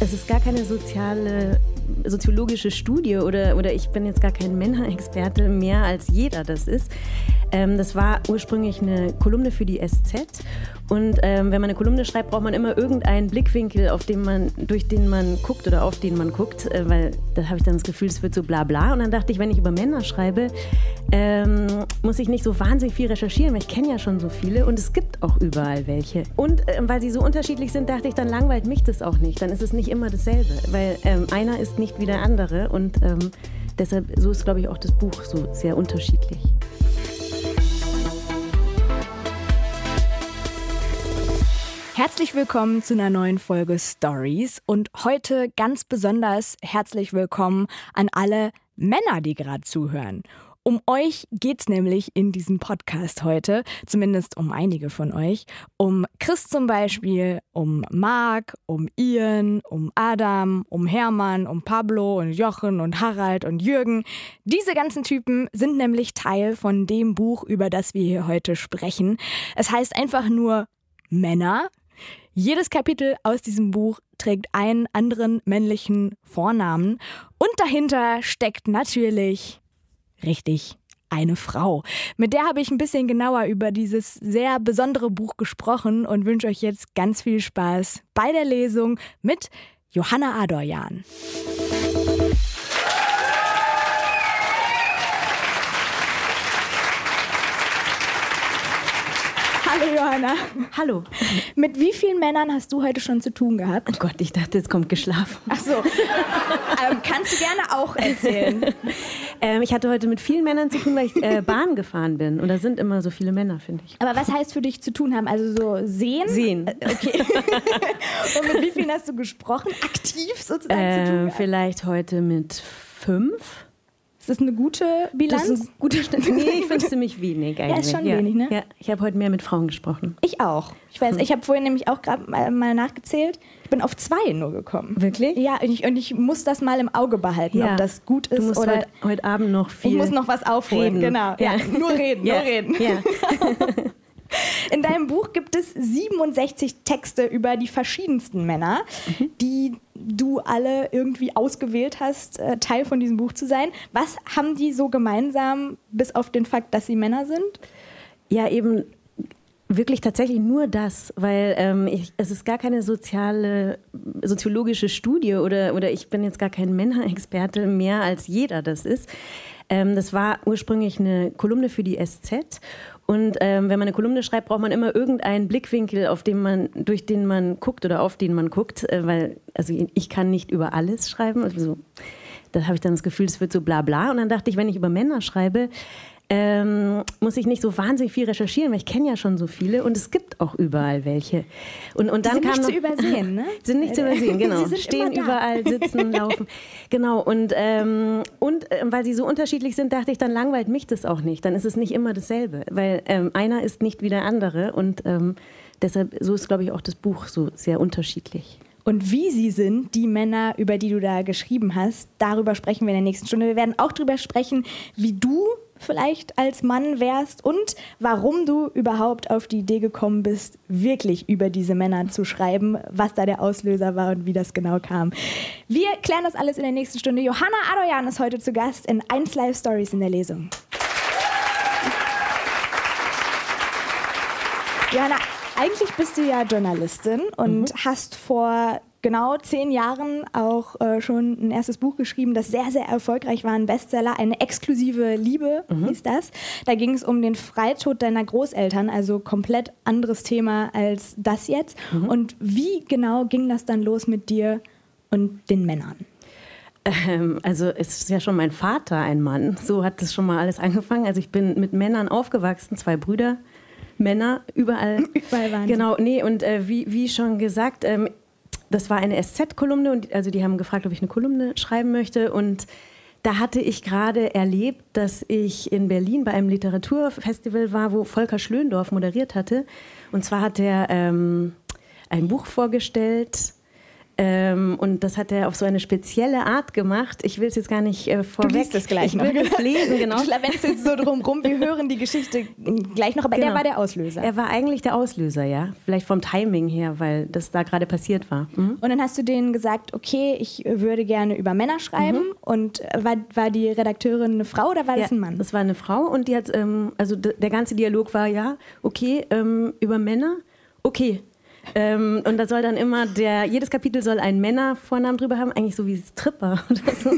es ist gar keine soziale, soziologische Studie oder, oder ich bin jetzt gar kein Männerexperte mehr als jeder das ist. Ähm, das war ursprünglich eine Kolumne für die SZ und ähm, wenn man eine Kolumne schreibt, braucht man immer irgendeinen Blickwinkel, auf den man, durch den man guckt oder auf den man guckt, äh, weil da habe ich dann das Gefühl, es wird so bla bla. Und dann dachte ich, wenn ich über Männer schreibe, ähm, muss ich nicht so wahnsinnig viel recherchieren, weil ich kenne ja schon so viele und es gibt auch überall welche. Und äh, weil sie so unterschiedlich sind, dachte ich, dann langweilt mich das auch nicht. Dann ist es nicht immer dasselbe, weil ähm, einer ist nicht wie der andere und ähm, deshalb, so ist, glaube ich, auch das Buch so sehr unterschiedlich. Herzlich willkommen zu einer neuen Folge Stories und heute ganz besonders herzlich willkommen an alle Männer, die gerade zuhören. Um euch geht's nämlich in diesem Podcast heute, zumindest um einige von euch. Um Chris zum Beispiel, um Marc, um Ian, um Adam, um Hermann, um Pablo und Jochen und Harald und Jürgen. Diese ganzen Typen sind nämlich Teil von dem Buch, über das wir hier heute sprechen. Es heißt einfach nur Männer jedes Kapitel aus diesem Buch trägt einen anderen männlichen Vornamen und dahinter steckt natürlich richtig eine Frau. Mit der habe ich ein bisschen genauer über dieses sehr besondere Buch gesprochen und wünsche euch jetzt ganz viel Spaß bei der Lesung mit Johanna Adorjan. Hallo Johanna. Hallo. Mit wie vielen Männern hast du heute schon zu tun gehabt? Oh Gott, ich dachte, jetzt kommt geschlafen. Ach so. ähm, kannst du gerne auch erzählen. ähm, ich hatte heute mit vielen Männern zu tun, weil ich äh, Bahn gefahren bin. Und da sind immer so viele Männer, finde ich. Aber was heißt für dich zu tun haben? Also so sehen? Sehen. Äh, okay. Und mit wie vielen hast du gesprochen? Aktiv sozusagen ähm, zu tun? Gehabt? Vielleicht heute mit fünf. Ist das eine gute Bilanz? Das ist ein guter Schnitt. Nee, ich finde es ziemlich wenig eigentlich. Ja, ist schon wenig, ne? Ja, ich habe heute mehr mit Frauen gesprochen. Ich auch. Ich weiß, ich habe vorhin nämlich auch gerade mal, mal nachgezählt. Ich bin auf zwei nur gekommen. Wirklich? Ja, und ich, und ich muss das mal im Auge behalten, Ja. ob das gut ist Du musst oder. heute, heute Abend noch viel ich muss noch was aufholen. reden. Genau. Ja. Nur reden, Ja. nur reden. Ja. In deinem Buch gibt es 67 Texte über die verschiedensten Männer, Mhm. die du alle irgendwie ausgewählt hast, äh, Teil von diesem Buch zu sein. Was haben die so gemeinsam, bis auf den Fakt, dass sie Männer sind? Ja, eben wirklich tatsächlich nur das, weil ähm, ich, es ist gar keine soziale, soziologische Studie oder, oder ich bin jetzt gar kein Männerexperte mehr als jeder das ist. Ähm, das war ursprünglich eine Kolumne für die SZ und ähm, wenn man eine Kolumne schreibt, braucht man immer irgendeinen Blickwinkel, auf den man, durch den man guckt oder auf den man guckt, äh, weil also ich kann nicht über alles schreiben. Also, da habe ich dann das Gefühl, es wird so bla bla. Und dann dachte ich, wenn ich über Männer schreibe, ähm, muss ich nicht so wahnsinnig viel recherchieren, weil ich kenne ja schon so viele und es gibt auch überall welche. Und, und dann sind kam nicht noch, zu übersehen, ne? sind nicht zu übersehen, genau. Stehen überall, sitzen, laufen. Genau. Und, ähm, und äh, weil sie so unterschiedlich sind, dachte ich, dann langweilt mich das auch nicht. Dann ist es nicht immer dasselbe, weil ähm, einer ist nicht wie der andere und ähm, deshalb so ist, glaube ich, auch das Buch so sehr unterschiedlich. Und wie sie sind, die Männer, über die du da geschrieben hast, darüber sprechen wir in der nächsten Stunde. Wir werden auch darüber sprechen, wie du vielleicht als Mann wärst und warum du überhaupt auf die Idee gekommen bist, wirklich über diese Männer zu schreiben, was da der Auslöser war und wie das genau kam. Wir klären das alles in der nächsten Stunde. Johanna Adoyan ist heute zu Gast in 1 Live Stories in der Lesung. Johanna, eigentlich bist du ja Journalistin und hast vor genau zehn Jahren auch äh, schon ein erstes Buch geschrieben, das sehr, sehr erfolgreich war, ein Bestseller, eine exklusive Liebe hieß das. Da ging es um den Freitod deiner Großeltern, also komplett anderes Thema als das jetzt. Und wie genau ging das dann los mit dir und den Männern? Ähm, also es ist ja schon mein Vater ein Mann. So hat das schon mal alles angefangen. Also ich bin mit Männern aufgewachsen, zwei Brüder, Männer, überall. Überall waren. Genau, nee, und äh, wie, wie schon gesagt, ähm, das war eine SZ-Kolumne und also die haben gefragt, ob ich eine Kolumne schreiben möchte und da hatte ich gerade erlebt, dass ich in Berlin bei einem Literaturfestival war, wo Volker Schlöndorff moderiert hatte. Und zwar hat er ähm, ein Buch vorgestellt, Ähm, und das hat er auf so eine spezielle Art gemacht. Ich will es jetzt gar nicht äh, vorweg. Du liest es gleich noch. Ich will es lesen, genau. Schlawenzelst so drumrum. Wir hören die Geschichte gleich noch, aber genau. der war der Auslöser. Er war eigentlich der Auslöser, ja. Vielleicht vom Timing her, weil das da gerade passiert war. Mhm. Und dann hast du denen gesagt, okay, ich würde gerne über Männer schreiben. Mhm. Und war, war die Redakteurin eine Frau oder war ja, das ein Mann? Das war eine Frau und die hat, ähm, also der ganze Dialog war, ja, okay, ähm, über Männer, okay, ähm, und da soll dann immer der, jedes Kapitel soll einen Männervornamen drüber haben, eigentlich so wie Stripper oder so.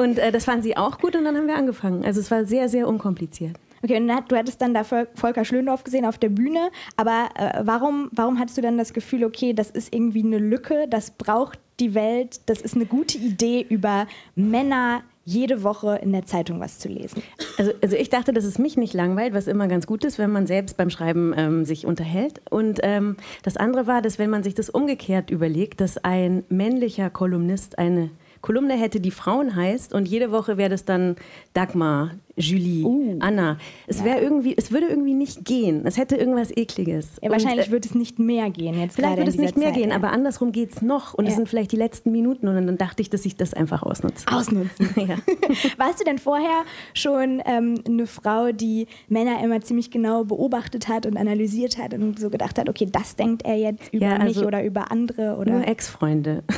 und äh, das fanden sie auch gut und dann haben wir angefangen. Also es war sehr, sehr unkompliziert. Okay, und du hattest dann da Volker Schlöndorff gesehen auf der Bühne, aber äh, warum, warum hattest du dann das Gefühl, okay, das ist irgendwie eine Lücke, das braucht die Welt, das ist eine gute Idee über Männer jede Woche in der Zeitung was zu lesen. Also, also ich dachte, dass es mich nicht langweilt, was immer ganz gut ist, wenn man selbst beim Schreiben ähm, sich unterhält. Und ähm, das andere war, dass wenn man sich das umgekehrt überlegt, dass ein männlicher Kolumnist eine Kolumne hätte, die Frauen heißt und jede Woche wäre das dann Dagmar, Julie, uh. Anna. Es wäre irgendwie, es würde irgendwie nicht gehen. Es hätte irgendwas Ekliges. Ja, wahrscheinlich und, würde es nicht mehr gehen jetzt. Vielleicht würde es nicht mehr Zeit, gehen, ja. aber andersrum geht es noch. Und es sind vielleicht die letzten Minuten und dann dachte ich, dass ich das einfach ausnutze. Ausnutzen. ja. Warst du denn vorher schon ähm, eine Frau, die Männer immer ziemlich genau beobachtet hat und analysiert hat und so gedacht hat, okay, das denkt er jetzt über also mich oder über andere oder? Nur Ex-Freunde.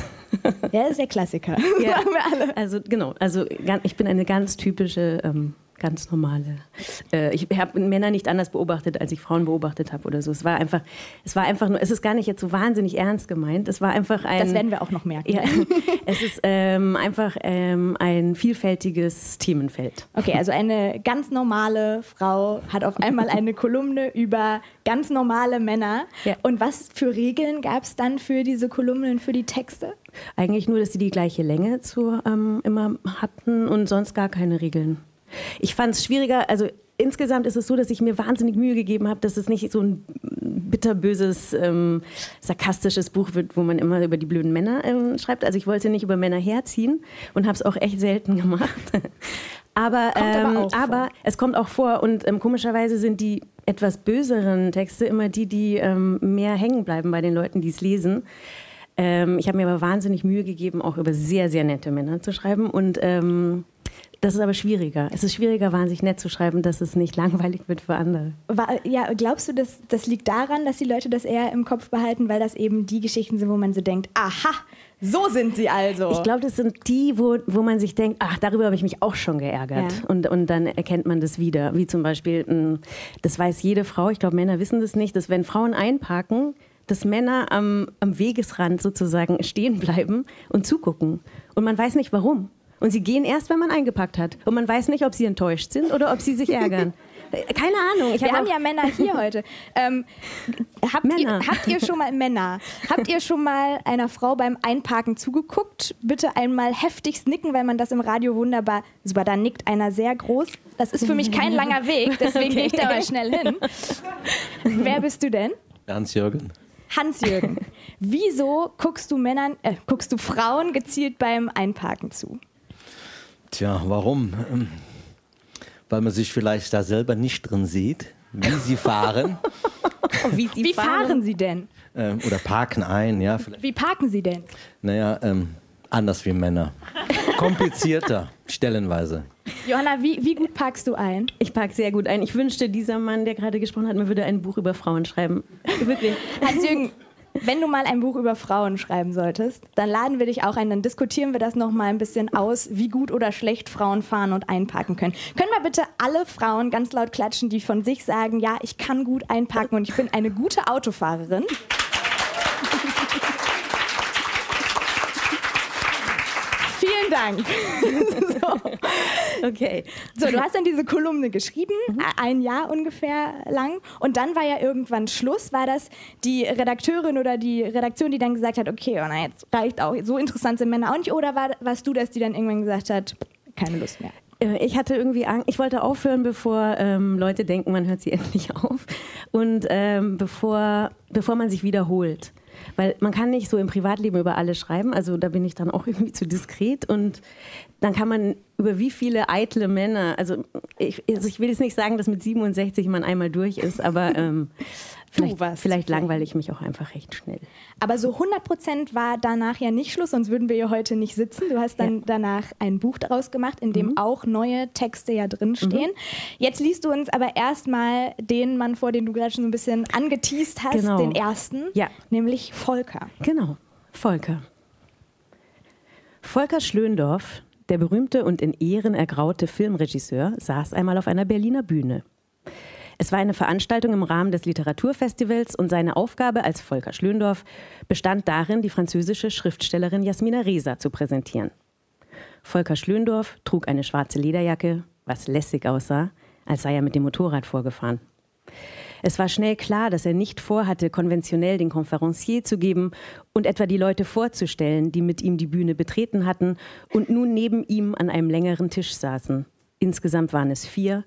Ja, ist der Klassiker. Ja. Also genau, also ich bin eine ganz typische ähm, ganz normale. Äh, ich habe Männer nicht anders beobachtet, als ich Frauen beobachtet habe oder so. Es war einfach, es war einfach nur, es ist gar nicht jetzt so wahnsinnig ernst gemeint. Es war einfach ein. Das werden wir auch noch merken. Ja, es ist ähm, einfach ähm, ein vielfältiges Themenfeld. Okay, also eine ganz normale Frau hat auf einmal eine Kolumne über ganz normale Männer. Ja. Und was für Regeln gab es dann für diese Kolumnen, für die Texte? Eigentlich nur, dass sie die gleiche Länge zu, ähm, immer hatten und sonst gar keine Regeln. Ich fand es schwieriger, also insgesamt ist es so, dass ich mir wahnsinnig Mühe gegeben habe, dass es nicht so ein bitterböses, ähm, sarkastisches Buch wird, wo man immer über die blöden Männer ähm, schreibt. Also ich wollte nicht über Männer herziehen und habe es auch echt selten gemacht. aber, ähm, aber, aber, es kommt auch vor und ähm, komischerweise sind die etwas böseren Texte immer die, die ähm, mehr hängen bleiben bei den Leuten, die es lesen. Ähm, ich habe mir aber wahnsinnig Mühe gegeben, auch über sehr, sehr nette Männer zu schreiben und das ist aber schwieriger. Es ist schwieriger, wahnsinnig nett zu schreiben, dass es nicht langweilig wird für andere. Ja, glaubst du, dass das liegt daran, dass die Leute das eher im Kopf behalten, weil das eben die Geschichten sind, wo man so denkt, aha, so sind sie also. Ich glaube, das sind die, wo, wo man sich denkt, ach, darüber habe ich mich auch schon geärgert. Ja. Und, und dann erkennt man das wieder. Wie zum Beispiel, hm, das weiß jede Frau, ich glaube, Männer wissen das nicht, dass wenn Frauen einparken, dass Männer am, am Wegesrand sozusagen stehen bleiben und zugucken. Und man weiß nicht warum. Und sie gehen erst, wenn man eingepackt hat. Und man weiß nicht, ob sie enttäuscht sind oder ob sie sich ärgern. Keine Ahnung. Ich Wir hab haben ja Männer hier heute. Ähm, habt, Männer. Ihr, habt ihr schon mal Männer? Habt ihr schon mal einer Frau beim Einparken zugeguckt? Bitte einmal heftigst nicken, weil man das im Radio wunderbar. Super, da nickt einer sehr groß. Das ist für mich kein langer Weg, deswegen okay. gehe ich da mal schnell hin. Wer bist du denn? Hans-Jürgen. Hans-Jürgen, wieso guckst du Männern, äh, guckst du Frauen gezielt beim Einparken zu? Tja, warum? Ähm, weil man sich vielleicht da selber nicht drin sieht, wie sie fahren. wie, sie wie fahren. fahren. sie denn? Ähm, oder parken ein, ja. Vielleicht. Wie parken sie denn? Naja, ähm, anders wie Männer. Komplizierter, stellenweise. Johanna, wie, wie gut parkst du ein? Ich park sehr gut ein. Ich wünschte, dieser Mann, der gerade gesprochen hat, mir würde ein Buch über Frauen schreiben. Wirklich. Hans-Jürgen, wenn du mal ein Buch über Frauen schreiben solltest, dann laden wir dich auch ein, dann diskutieren wir das noch mal ein bisschen aus, wie gut oder schlecht Frauen fahren und einparken können. Können wir bitte alle Frauen ganz laut klatschen, die von sich sagen, ja, ich kann gut einparken und ich bin eine gute Autofahrerin? Vielen Dank. so. Okay. So, du hast dann diese Kolumne geschrieben, mhm. ein Jahr ungefähr lang. Und dann war ja irgendwann Schluss. War das die Redakteurin oder die Redaktion, die dann gesagt hat, okay, oh na, jetzt reicht auch, so interessant sind Männer auch nicht? Oder war, warst du das, die dann irgendwann gesagt hat, keine Lust mehr? Äh, ich hatte irgendwie Angst, ich wollte aufhören, bevor ähm, Leute denken, man hört sie endlich auf. Und ähm, bevor, bevor man sich wiederholt. Weil man kann nicht so im Privatleben über alle schreiben, also da bin ich dann auch irgendwie zu diskret. Und dann kann man über wie viele eitle Männer, also ich, also ich will jetzt nicht sagen, dass mit 67 man einmal durch ist, aber ähm, Vielleicht, du warst. vielleicht langweile ich mich auch einfach recht schnell. Aber so 100 Prozent war danach ja nicht Schluss, sonst würden wir hier heute nicht sitzen. Du hast dann Ja. danach ein Buch daraus gemacht, in dem auch neue Texte ja drinstehen. Jetzt liest du uns aber erstmal den Mann vor, den du gerade schon so ein bisschen angeteased hast, Genau. den ersten, Ja. nämlich Volker. Genau, Volker. Volker Schlöndorff, der berühmte und in Ehren ergraute Filmregisseur, saß einmal auf einer Berliner Bühne. Es war eine Veranstaltung im Rahmen des Literaturfestivals und seine Aufgabe als Volker Schlöndorff bestand darin, die französische Schriftstellerin Jasmina Reza zu präsentieren. Volker Schlöndorff trug eine schwarze Lederjacke, was lässig aussah, als sei er mit dem Motorrad vorgefahren. Es war schnell klar, dass er nicht vorhatte, konventionell den Conferencier zu geben und etwa die Leute vorzustellen, die mit ihm die Bühne betreten hatten und nun neben ihm an einem längeren Tisch saßen. Insgesamt waren es vier.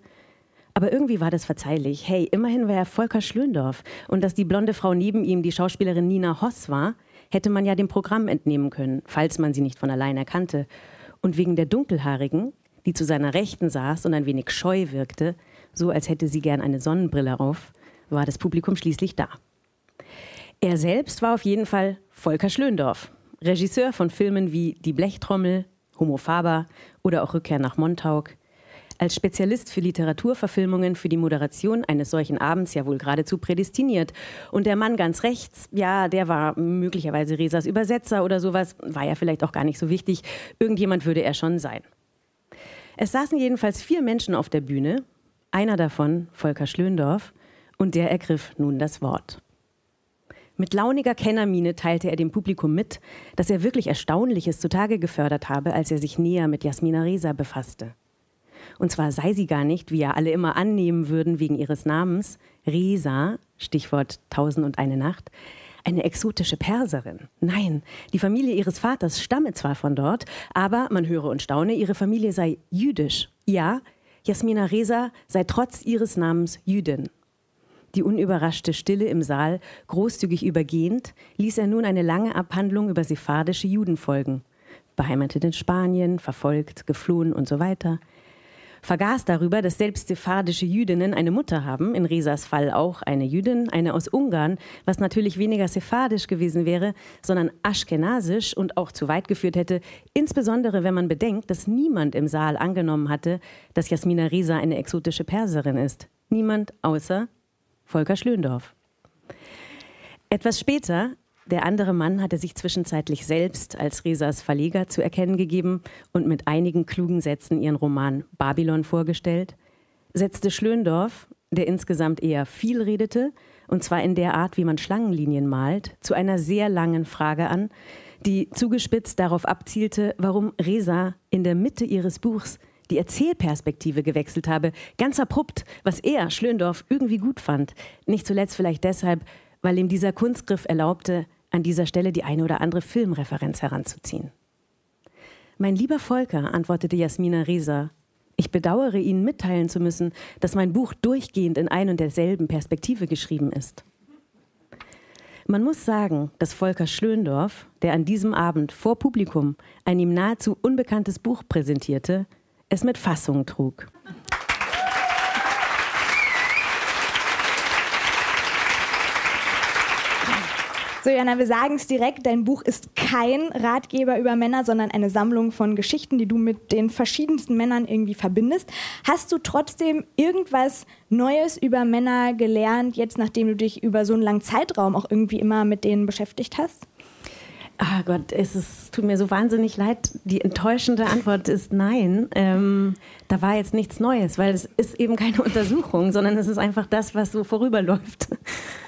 Aber irgendwie war das verzeihlich. Hey, immerhin war er Volker Schlöndorff. Und dass die blonde Frau neben ihm die Schauspielerin Nina Hoss war, hätte man ja dem Programm entnehmen können, falls man sie nicht von allein erkannte. Und wegen der Dunkelhaarigen, die zu seiner Rechten saß und ein wenig scheu wirkte, so als hätte sie gern eine Sonnenbrille auf, war das Publikum schließlich da. Er selbst war auf jeden Fall Volker Schlöndorff, Regisseur von Filmen wie Die Blechtrommel, Homo Faber oder auch Rückkehr nach Montauk. Als Spezialist für Literaturverfilmungen für die Moderation eines solchen Abends ja wohl geradezu prädestiniert. Und der Mann ganz rechts, ja, der war möglicherweise Resas Übersetzer oder sowas, war ja vielleicht auch gar nicht so wichtig. Irgendjemand würde er schon sein. Es saßen jedenfalls vier Menschen auf der Bühne, einer davon Volker Schlöndorff, und der ergriff nun das Wort. Mit launiger Kennermiene teilte er dem Publikum mit, dass er wirklich Erstaunliches zutage gefördert habe, als er sich näher mit Jasmina Reza befasste. Und zwar sei sie gar nicht, wie ja alle immer annehmen würden wegen ihres Namens, Reza, Stichwort Tausend und eine Nacht, eine exotische Perserin. Nein, die Familie ihres Vaters stamme zwar von dort, aber man höre und staune, ihre Familie sei jüdisch. Ja, Jasmina Reza sei trotz ihres Namens Jüdin. Die unüberraschte Stille im Saal großzügig übergehend, ließ er nun eine lange Abhandlung über sephardische Juden folgen. Beheimatet in Spanien, verfolgt, geflohen und so weiter. Vergaß darüber, dass selbst sephardische Jüdinnen eine Mutter haben, in Resas Fall auch eine Jüdin, eine aus Ungarn, was natürlich weniger sephardisch gewesen wäre, sondern aschkenasisch und auch zu weit geführt hätte, insbesondere wenn man bedenkt, dass niemand im Saal angenommen hatte, dass Jasmina Reza eine exotische Perserin ist. Niemand außer Volker Schlöndorff. Etwas später, der andere Mann hatte sich zwischenzeitlich selbst als Resas Verleger zu erkennen gegeben und mit einigen klugen Sätzen ihren Roman Babylon vorgestellt, setzte Schlöndorff, der insgesamt eher viel redete, und zwar in der Art, wie man Schlangenlinien malt, zu einer sehr langen Frage an, die zugespitzt darauf abzielte, warum Resa in der Mitte ihres Buchs die Erzählperspektive gewechselt habe, ganz abrupt, was er, Schlöndorff, irgendwie gut fand. Nicht zuletzt vielleicht deshalb, weil ihm dieser Kunstgriff erlaubte, an dieser Stelle die eine oder andere Filmreferenz heranzuziehen. Mein lieber Volker, antwortete Jasmina Reza, ich bedauere Ihnen mitteilen zu müssen, dass mein Buch durchgehend in ein und derselben Perspektive geschrieben ist. Man muss sagen, dass Volker Schlöndorff, der an diesem Abend vor Publikum ein ihm nahezu unbekanntes Buch präsentierte, es mit Fassung trug. So, Jana, wir sagen es direkt, dein Buch ist kein Ratgeber über Männer, sondern eine Sammlung von Geschichten, die du mit den verschiedensten Männern irgendwie verbindest. Hast du trotzdem irgendwas Neues über Männer gelernt, jetzt nachdem du dich über so einen langen Zeitraum auch irgendwie immer mit denen beschäftigt hast? Ah Gott, es ist, tut mir so wahnsinnig leid. Die enttäuschende Antwort ist nein. Ähm, da war jetzt nichts Neues, weil es ist eben keine Untersuchung, sondern es ist einfach das, was so vorüberläuft.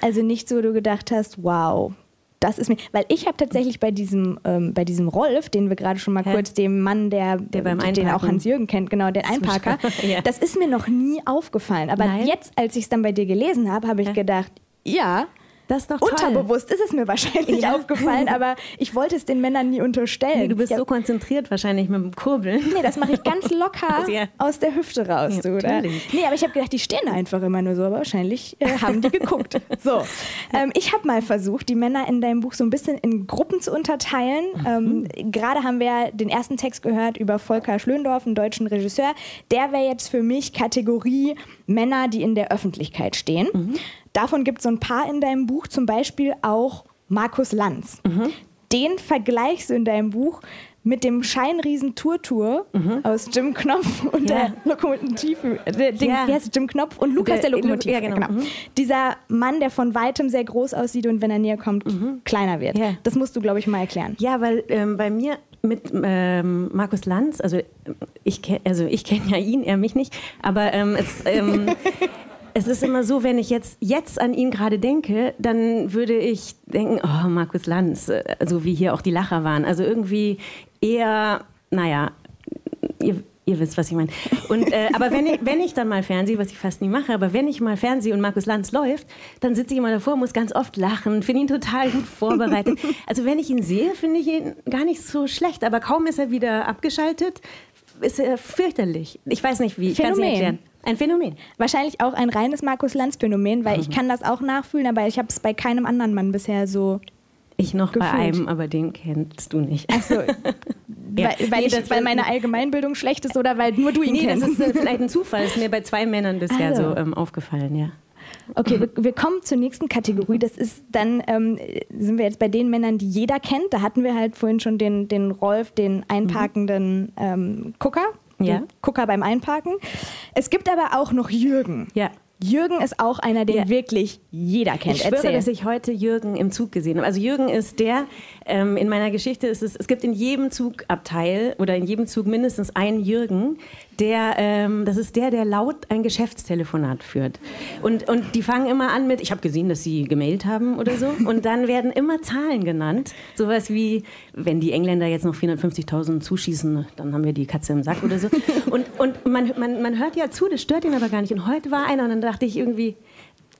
Also nicht so, du gedacht hast, wow, das ist mir, weil ich habe tatsächlich bei diesem, ähm, bei diesem Rolf, den wir gerade schon mal Hä? kurz, dem Mann, der, Der beim den auch Hans-Jürgen kennt, genau, den Einparker, Ja. das ist mir noch nie aufgefallen. Aber Nein? jetzt, als ich es dann bei dir gelesen habe, habe ich Ja. gedacht, ja, Das ist doch toll. unterbewusst ist es mir wahrscheinlich Ja. aufgefallen, aber ich wollte es den Männern nie unterstellen. Nee, du bist ja, so konzentriert wahrscheinlich mit dem Kurbeln. Nee, das mache ich ganz locker Ja. aus der Hüfte raus, Ja, du, oder? Nee, aber ich habe gedacht, die stehen einfach immer nur so, aber wahrscheinlich äh, haben die geguckt. So, ähm, ich habe mal versucht, die Männer in deinem Buch so ein bisschen in Gruppen zu unterteilen. Ähm, Gerade haben wir den ersten Text gehört über Volker Schlöndorff, einen deutschen Regisseur. Der wäre jetzt für mich Kategorie Männer, die in der Öffentlichkeit stehen. Davon gibt es so ein paar in deinem Buch, zum Beispiel auch Markus Lanz. Mhm. Den vergleichst du in deinem Buch mit dem Scheinriesen Tour-Tour mhm. aus Jim Knopf und ja. der Lokomotive, der, den, ja. wie heißt Jim Knopf und Lukas der, der Lokomotive. Ja, genau. genau. Mhm. Dieser Mann, der von weitem sehr groß aussieht und wenn er näher kommt, mhm. kleiner wird. Ja. Das musst du, glaube ich, mal erklären. Ja, weil ähm, bei mir mit ähm, Markus Lanz, also ich, also ich kenne ja ihn, er mich nicht, aber ähm, es, ähm, es ist immer so, wenn ich jetzt, jetzt an ihn gerade denke, dann würde ich denken, oh, Markus Lanz, äh, so wie hier auch die Lacher waren. Also irgendwie eher, naja, ihr, ihr wisst, was ich meine. Und, äh, aber wenn ich, wenn ich dann mal Fernseh, was ich fast nie mache, aber wenn ich mal Fernseh und Markus Lanz läuft, dann sitze ich immer davor, muss ganz oft lachen, finde ihn total gut vorbereitet. Also wenn ich ihn sehe, finde ich ihn gar nicht so schlecht, aber kaum ist er wieder abgeschaltet, ist er fürchterlich. Ich weiß nicht wie, ich kann es nicht erklären. Ein Phänomen. Wahrscheinlich auch ein reines Markus Lanz-Phänomen, weil mhm. ich kann das auch nachfühlen, aber ich habe es bei keinem anderen Mann bisher so. Ich noch gefühlt. bei einem, aber den kennst du nicht. Ach so. ja. weil, weil, nee, ich, weil meine Allgemeinbildung schlecht ist oder weil nur du ihn nee, kennst? Das ist vielleicht ein Zufall. Das ist mir bei zwei Männern bisher also. so ähm, aufgefallen, ja. Okay, wir, wir, kommen zur nächsten Kategorie. Das ist dann, ähm, sind wir jetzt bei den Männern, die jeder kennt. Da hatten wir halt vorhin schon den, den Rolf, den einparkenden ähm, Gucker ja. Gucker beim Einparken. Es gibt aber auch noch Jürgen. Ja. Jürgen ist auch einer, den ja. wirklich jeder kennt. Ich schwöre, Erzähl. dass ich heute Jürgen im Zug gesehen habe. Also Jürgen ist der, ähm, in meiner Geschichte ist es, es gibt in jedem Zugabteil oder in jedem Zug mindestens einen Jürgen, der, ähm, das ist der, der laut ein Geschäftstelefonat führt. Und, und die fangen immer an mit, ich habe gesehen, dass sie gemailt haben oder so. Und dann werden immer Zahlen genannt. Sowas wie, wenn die Engländer jetzt noch 450.000 zuschießen, dann haben wir die Katze im Sack oder so. Und, und man, man, man hört ja zu, das stört ihn aber gar nicht. Und heute war einer und dann dachte ich irgendwie,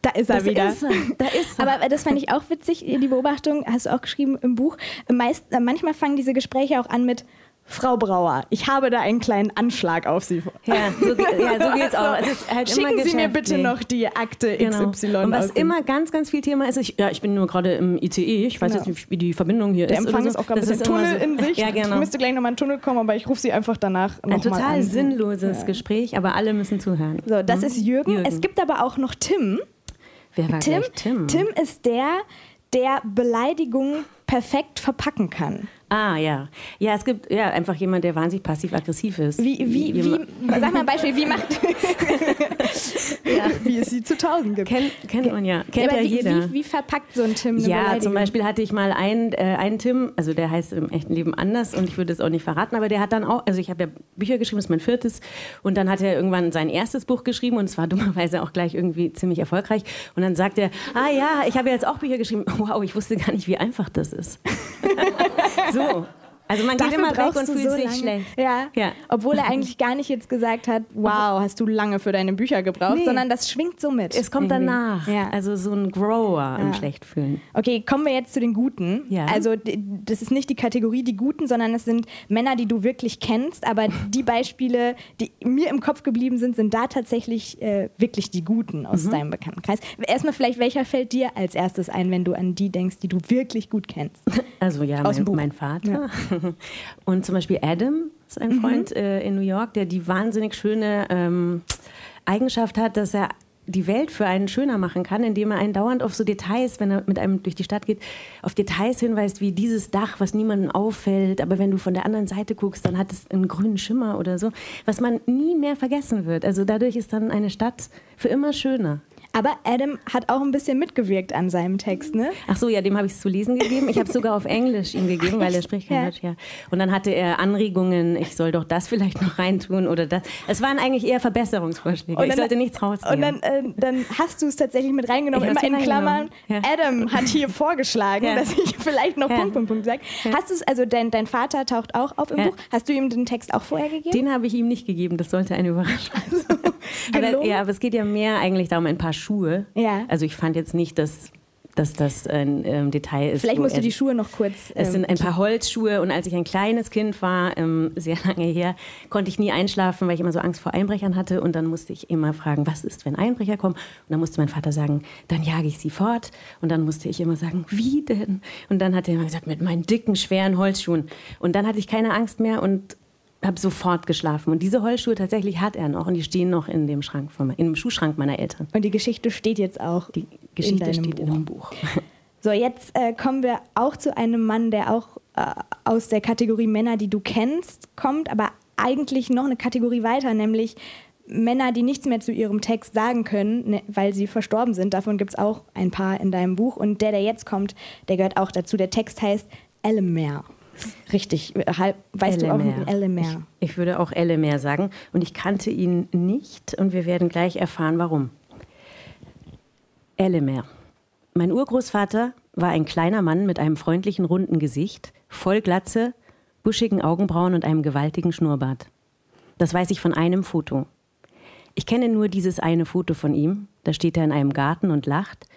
da ist er das wieder. Ist er. Da ist er. Aber das fand ich auch witzig, die Beobachtung, hast du auch geschrieben im Buch. Meist, manchmal fangen diese Gespräche auch an mit, Frau Brauer, ich habe da einen kleinen Anschlag auf Sie. Ja, so, ja, so geht's auch. Halt Schicken Sie mir bitte noch die Akte genau. XY. Und was immer ganz, ganz viel Thema ist, ich, ja, ich bin nur gerade im ICE, ich weiß genau. jetzt nicht, wie die Verbindung hier Der ist. Der Empfang ist auch gerade ein bisschen Tunnel so. in sich. Ja, genau. Ich müsste gleich nochmal in den Tunnel kommen, aber ich rufe Sie einfach danach noch Ein total an. sinnloses ja. Gespräch, aber alle müssen zuhören. So, das mhm. ist Jürgen. Jürgen. Es gibt aber auch noch Tim. Wer war Tim? Tim? Tim ist der, der Beleidigungen perfekt verpacken kann. Ah, ja. Ja, es gibt ja einfach jemand, der wahnsinnig passiv-aggressiv ist. Wie, wie, wie, sag mal ein Beispiel, wie macht. ja. Wie es sie zu tausend gibt. Kennt, kennt man ja. Kennt ja, ja wie, jeder. Wie, wie, verpackt so ein Tim eine Ja, zum Beispiel hatte ich mal einen, äh, einen Tim, also der heißt im echten Leben anders und ich würde es auch nicht verraten, aber der hat dann auch, also ich habe ja Bücher geschrieben, das ist mein viertes und dann hat er irgendwann sein erstes Buch geschrieben und es war dummerweise auch gleich irgendwie ziemlich erfolgreich und dann sagt er, ah ja, ich habe jetzt auch Bücher geschrieben. Wow, ich wusste gar nicht, wie einfach das ist. so. cool. Also man geht immer weg und fühlt so sich lange. schlecht. Ja. ja. Obwohl er eigentlich gar nicht jetzt gesagt hat, wow, hast du lange für deine Bücher gebraucht, nee. sondern das schwingt so mit. Es kommt irgendwie. danach. Ja. Also so ein Grower ja. im Schlechtfühlen. Okay, kommen wir jetzt zu den Guten. Ja. Also das ist nicht die Kategorie die Guten, sondern es sind Männer, die du wirklich kennst. Aber die Beispiele, die mir im Kopf geblieben sind, sind da tatsächlich äh, wirklich die Guten aus mhm. deinem Bekanntenkreis. Erstmal vielleicht, welcher fällt dir als erstes ein, wenn du an die denkst, die du wirklich gut kennst? Also ja, mein, mein Vater. Und zum Beispiel Adam ist ein mhm. Freund mhm. äh, in New York, der die wahnsinnig schöne ähm, Eigenschaft hat, dass er die Welt für einen schöner machen kann, indem er einen dauernd auf so Details, wenn er mit einem durch die Stadt geht, auf Details hinweist, wie dieses Dach, was niemandem auffällt, aber wenn du von der anderen Seite guckst, dann hat es einen grünen Schimmer oder so, was man nie mehr vergessen wird. Also dadurch ist dann eine Stadt für immer schöner. Aber Adam hat auch ein bisschen mitgewirkt an seinem Text, ne? Ach so, ja, dem habe ich es zu lesen gegeben. Ich habe es sogar auf Englisch ihm gegeben, weil er spricht kein ja. Deutsch, ja. Und dann hatte er Anregungen, ich soll doch das vielleicht noch reintun oder das. Es waren eigentlich eher Verbesserungsvorschläge. Dann, ich sollte nichts rausgeben. Und dann, äh, dann hast du es tatsächlich mit reingenommen, immer in Klammern. Ja. Adam hat hier vorgeschlagen, ja. dass ich vielleicht noch Punkt, Punkt, Punkt sage. Hast du es, also dein, dein Vater taucht auch auf im Buch. Hast du ihm den Text auch vorher gegeben? Den habe ich ihm nicht gegeben, das sollte eine Überraschung sein. Also, aber, ja, aber es geht ja mehr eigentlich darum, ein paar Schuhe. Ja. Also ich fand jetzt nicht, dass dass das ein ähm, Detail ist. Vielleicht musst du die Schuhe noch kurz. Ähm, es sind ein paar Holzschuhe und als ich ein kleines Kind war, ähm, sehr lange her, konnte ich nie einschlafen, weil ich immer so Angst vor Einbrechern hatte und dann musste ich immer fragen, was ist, wenn Einbrecher kommen? Und dann musste mein Vater sagen, dann jage ich sie fort und dann musste ich immer sagen, wie denn? Und dann hat er immer gesagt, mit meinen dicken, schweren Holzschuhen. Und dann hatte ich keine Angst mehr und habe sofort geschlafen. Und diese Heulschuhe tatsächlich hat er noch und die stehen noch in dem Schrank von, in dem Schuhschrank meiner Eltern. Und die Geschichte steht jetzt auch. Die Geschichte in steht Buch. in einem Buch. So, jetzt äh, kommen wir auch zu einem Mann, der auch äh, aus der Kategorie Männer, die du kennst, kommt, aber eigentlich noch eine Kategorie weiter, nämlich Männer, die nichts mehr zu ihrem Text sagen können, ne, weil sie verstorben sind. Davon gibt es auch ein paar in deinem Buch. Und der, der jetzt kommt, der gehört auch dazu. Der Text heißt Elemer. Richtig, halb, weißt Elemer. du auch Elemer. Ich, ich würde auch Elemer sagen. Und ich kannte ihn nicht und wir werden gleich erfahren, warum. Elemer. Mein Urgroßvater war ein kleiner Mann mit einem freundlichen, runden Gesicht, voll Glatze, buschigen Augenbrauen und einem gewaltigen Schnurrbart. Das weiß ich von einem Foto. Ich kenne nur dieses eine Foto von ihm. Da steht er in einem Garten und lacht.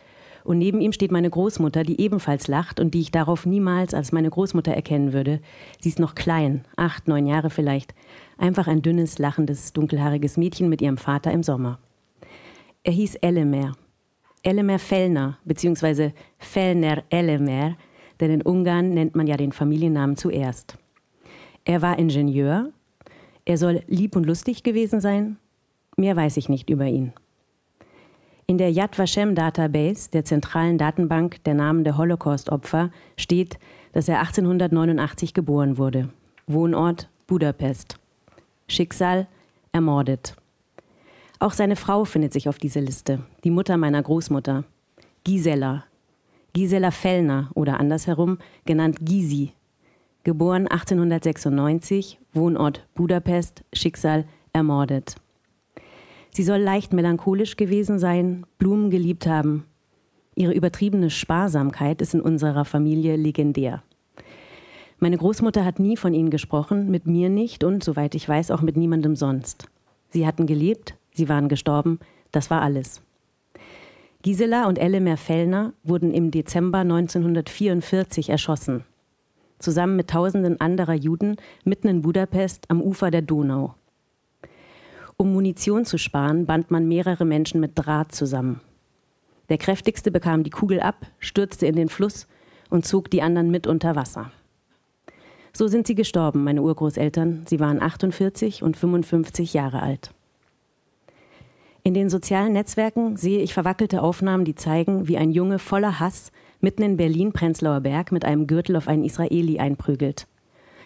Und neben ihm steht meine Großmutter, die ebenfalls lacht und die ich darauf niemals als meine Großmutter erkennen würde. Sie ist noch klein, acht, neun Jahre vielleicht. Einfach ein dünnes, lachendes, dunkelhaariges Mädchen mit ihrem Vater im Sommer. Er hieß Elemer. Elemer Fellner, beziehungsweise Fellner Elemer, denn in Ungarn nennt man ja den Familiennamen zuerst. Er war Ingenieur. Er soll lieb und lustig gewesen sein. Mehr weiß ich nicht über ihn. In der Yad Vashem Database, der zentralen Datenbank der Namen der Holocaust-Opfer, steht, dass er 1889 geboren wurde. Wohnort Budapest. Schicksal ermordet. Auch seine Frau findet sich auf dieser Liste, die Mutter meiner Großmutter, Gisela. Gisela Fellner oder andersherum genannt Gysi. Geboren 1896, Wohnort Budapest, Schicksal ermordet. Sie soll leicht melancholisch gewesen sein, Blumen geliebt haben. Ihre übertriebene Sparsamkeit ist in unserer Familie legendär. Meine Großmutter hat nie von ihnen gesprochen, mit mir nicht und, soweit ich weiß, auch mit niemandem sonst. Sie hatten gelebt, sie waren gestorben, das war alles. Gisela und Ellemer Fellner wurden im Dezember 1944 erschossen. Zusammen mit tausenden anderer Juden mitten in Budapest am Ufer der Donau. Um Munition zu sparen, band man mehrere Menschen mit Draht zusammen. Der kräftigste bekam die Kugel ab, stürzte in den Fluss und zog die anderen mit unter Wasser. So sind sie gestorben, meine Urgroßeltern. Sie waren 48 und 55 Jahre alt. In den sozialen Netzwerken sehe ich verwackelte Aufnahmen, die zeigen, wie ein Junge voller Hass mitten in Berlin-Prenzlauer Berg mit einem Gürtel auf einen Israeli einprügelt.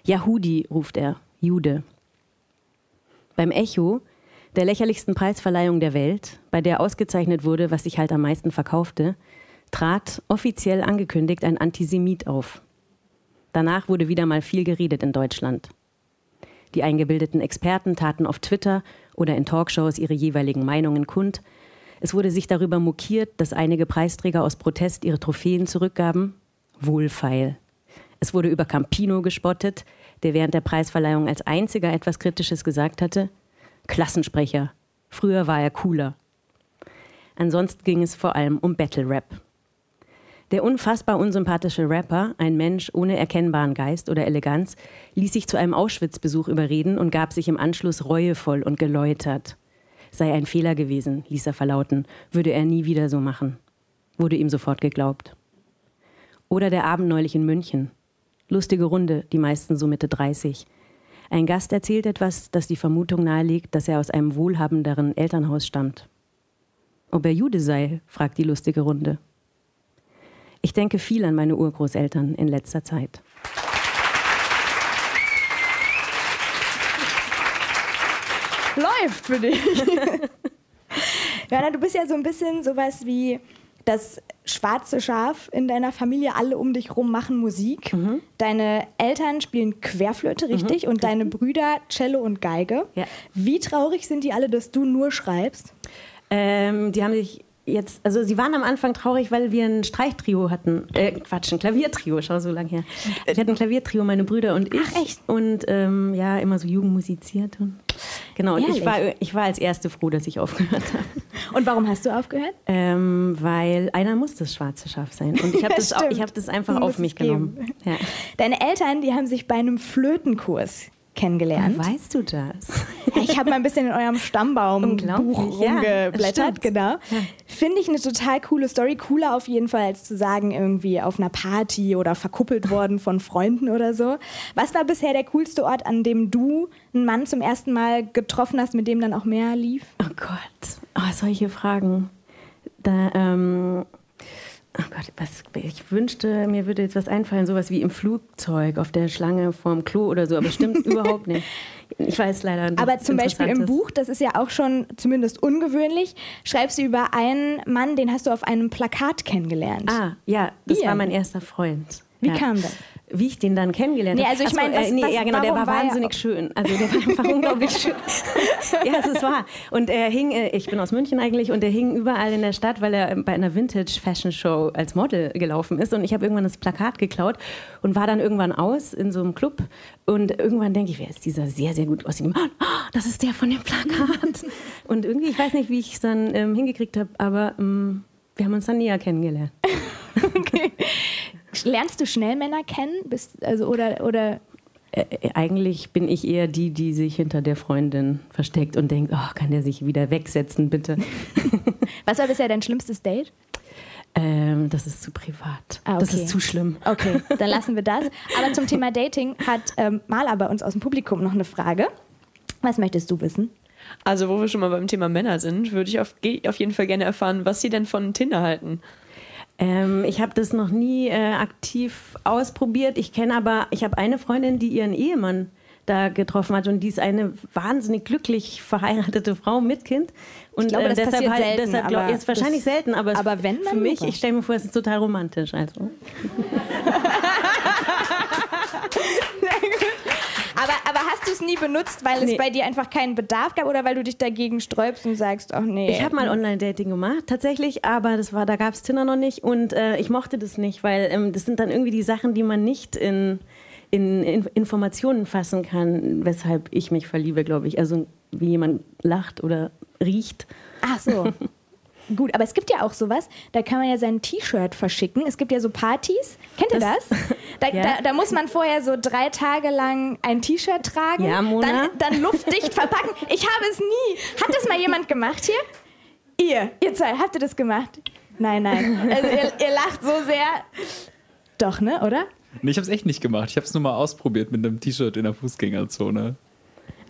Yahudi, ruft er, Jude. Beim Echo, der lächerlichsten Preisverleihung der Welt, bei der ausgezeichnet wurde, was sich halt am meisten verkaufte, trat offiziell angekündigt ein Antisemit auf. Danach wurde wieder mal viel geredet in Deutschland. Die eingebildeten Experten taten auf Twitter oder in Talkshows ihre jeweiligen Meinungen kund. Es wurde sich darüber mokiert, dass einige Preisträger aus Protest ihre Trophäen zurückgaben. Wohlfeil. Es wurde über Campino gespottet, der während der Preisverleihung als einziger etwas Kritisches gesagt hatte. Klassensprecher. Früher war er cooler. Ansonsten ging es vor allem um Battle Rap. Der unfassbar unsympathische Rapper, ein Mensch ohne erkennbaren Geist oder Eleganz, ließ sich zu einem Auschwitz-Besuch überreden und gab sich im Anschluss reuevoll und geläutert. Sei ein Fehler gewesen, ließ er verlauten, würde er nie wieder so machen. Wurde ihm sofort geglaubt. Oder der Abend neulich in München. Lustige Runde, die meisten so Mitte 30. Ein Gast erzählt etwas, das die Vermutung nahelegt, dass er aus einem wohlhabenderen Elternhaus stammt. Ob er Jude sei, fragt die lustige Runde. Ich denke viel an meine Urgroßeltern in letzter Zeit. Läuft für dich. Jana, du bist ja so ein bisschen sowas wie das schwarze Schaf in deiner Familie. Alle um dich rum machen Musik. Mhm. Deine Eltern spielen Querflöte, richtig? Und deine Brüder Cello und Geige. Ja. Wie traurig sind die alle, dass du nur schreibst? Ähm, die haben sich jetzt, also sie waren am Anfang traurig, weil wir ein Streichtrio hatten. Äh, Quatsch, ein Klaviertrio, schau so lang her. Wir hatten ein Klaviertrio, meine Brüder und ich. Ach, echt? Und ähm, ja, immer so Jugend musiziert. Und, genau, und ich war, ich war als Erste froh, dass ich aufgehört habe. Und warum hast du aufgehört? Ähm, weil einer muss das schwarze Schaf sein. Und ich habe das, auch- ich hab das einfach auf mich genommen. Ja. Deine Eltern, die haben sich bei einem Flötenkurs kennengelernt. Woher weißt du das? Ich habe mal ein bisschen in eurem Stammbaum-Buch Ja, rumgeblättert, genau. Finde ich eine total coole Story. Cooler auf jeden Fall, als zu sagen, irgendwie auf einer Party oder verkuppelt worden von Freunden oder so. Was war bisher der coolste Ort, an dem du einen Mann zum ersten Mal getroffen hast, mit dem dann auch mehr lief? Oh Gott, oh, solche Fragen. Da, ähm, oh Gott, was, ich wünschte, mir würde jetzt was einfallen, sowas wie im Flugzeug, auf der Schlange vorm Klo oder so, aber stimmt überhaupt nicht. Ich weiß leider nicht. Aber zum Beispiel im Buch, das ist ja auch schon zumindest ungewöhnlich, schreibst du über einen Mann, den hast du auf einem Plakat kennengelernt. Ah, ja, das Ian. war mein erster Freund. Wie ja. kam das? Wie ich den dann kennengelernt Nee, habe. also ich meine, was- äh, nee, was- ja genau, der war war wahnsinnig schön. Also der war einfach unglaublich schön. ja, es ist wahr. Und er hing, äh, ich bin aus München eigentlich, und er hing überall in der Stadt, weil er bei einer Vintage Fashion Show als Model gelaufen ist. Und ich habe irgendwann das Plakat geklaut und war dann irgendwann aus in so einem Club. Und irgendwann denke ich, wer ist dieser sehr, sehr gut aussehende Mann? Oh, das ist der von dem Plakat. Und irgendwie, ich weiß nicht, wie ich es dann ähm, hingekriegt habe, aber ähm, wir haben uns dann näher kennengelernt. Lernst du schnell Männer kennen? Bist, also, oder, oder eigentlich bin ich eher die, die sich hinter der Freundin versteckt und denkt, oh, kann der sich wieder wegsetzen, bitte. was war bisher dein schlimmstes Date? ähm, das ist zu privat. Ah, Das okay. ist zu schlimm. Okay, dann lassen wir das. Aber zum Thema Dating hat ähm, Mala bei uns aus dem Publikum noch eine Frage. Was möchtest du wissen? Also, wo wir schon mal beim Thema Männer sind, würde ich auf, auf jeden Fall gerne erfahren, was sie denn von Tinder halten. Ähm, ich habe das noch nie äh, aktiv ausprobiert. Ich kenne aber, ich habe eine Freundin, die ihren Ehemann da getroffen hat und die ist eine wahnsinnig glücklich verheiratete Frau mit Kind. Und Ich glaube, äh, das deshalb passiert halt, selten, deshalb glaub, ist wahrscheinlich das- selten, aber, aber wenn, für mich, super. ich stelle mir vor, es ist total romantisch. Also. Aber, aber hast du es nie benutzt, weil es Nee. bei dir einfach keinen Bedarf gab oder weil du dich dagegen sträubst und sagst, ach nee. Ich habe mal Online-Dating gemacht, tatsächlich, aber das war, da gab es Tinder noch nicht und äh, ich mochte das nicht, weil ähm, das sind dann irgendwie die Sachen, die man nicht in, in, in Informationen fassen kann, weshalb ich mich verliebe, glaube ich. Also wie jemand lacht oder riecht. Ach so. Gut, aber es gibt ja auch sowas, da kann man ja sein T-Shirt verschicken. Es gibt ja so Partys. Kennt ihr das? Das- Da, Ja. da, da muss man vorher so drei Tage lang ein T-Shirt tragen, Ja, Mona. dann, dann luftdicht verpacken. Ich habe es nie. Hat das mal jemand gemacht hier? Ihr, ihr zwei, habt ihr das gemacht? Nein, nein. Also ihr, ihr lacht so sehr. Doch, ne, oder? Nee, ich habe es echt nicht gemacht. Ich habe es nur mal ausprobiert mit einem T-Shirt in der Fußgängerzone.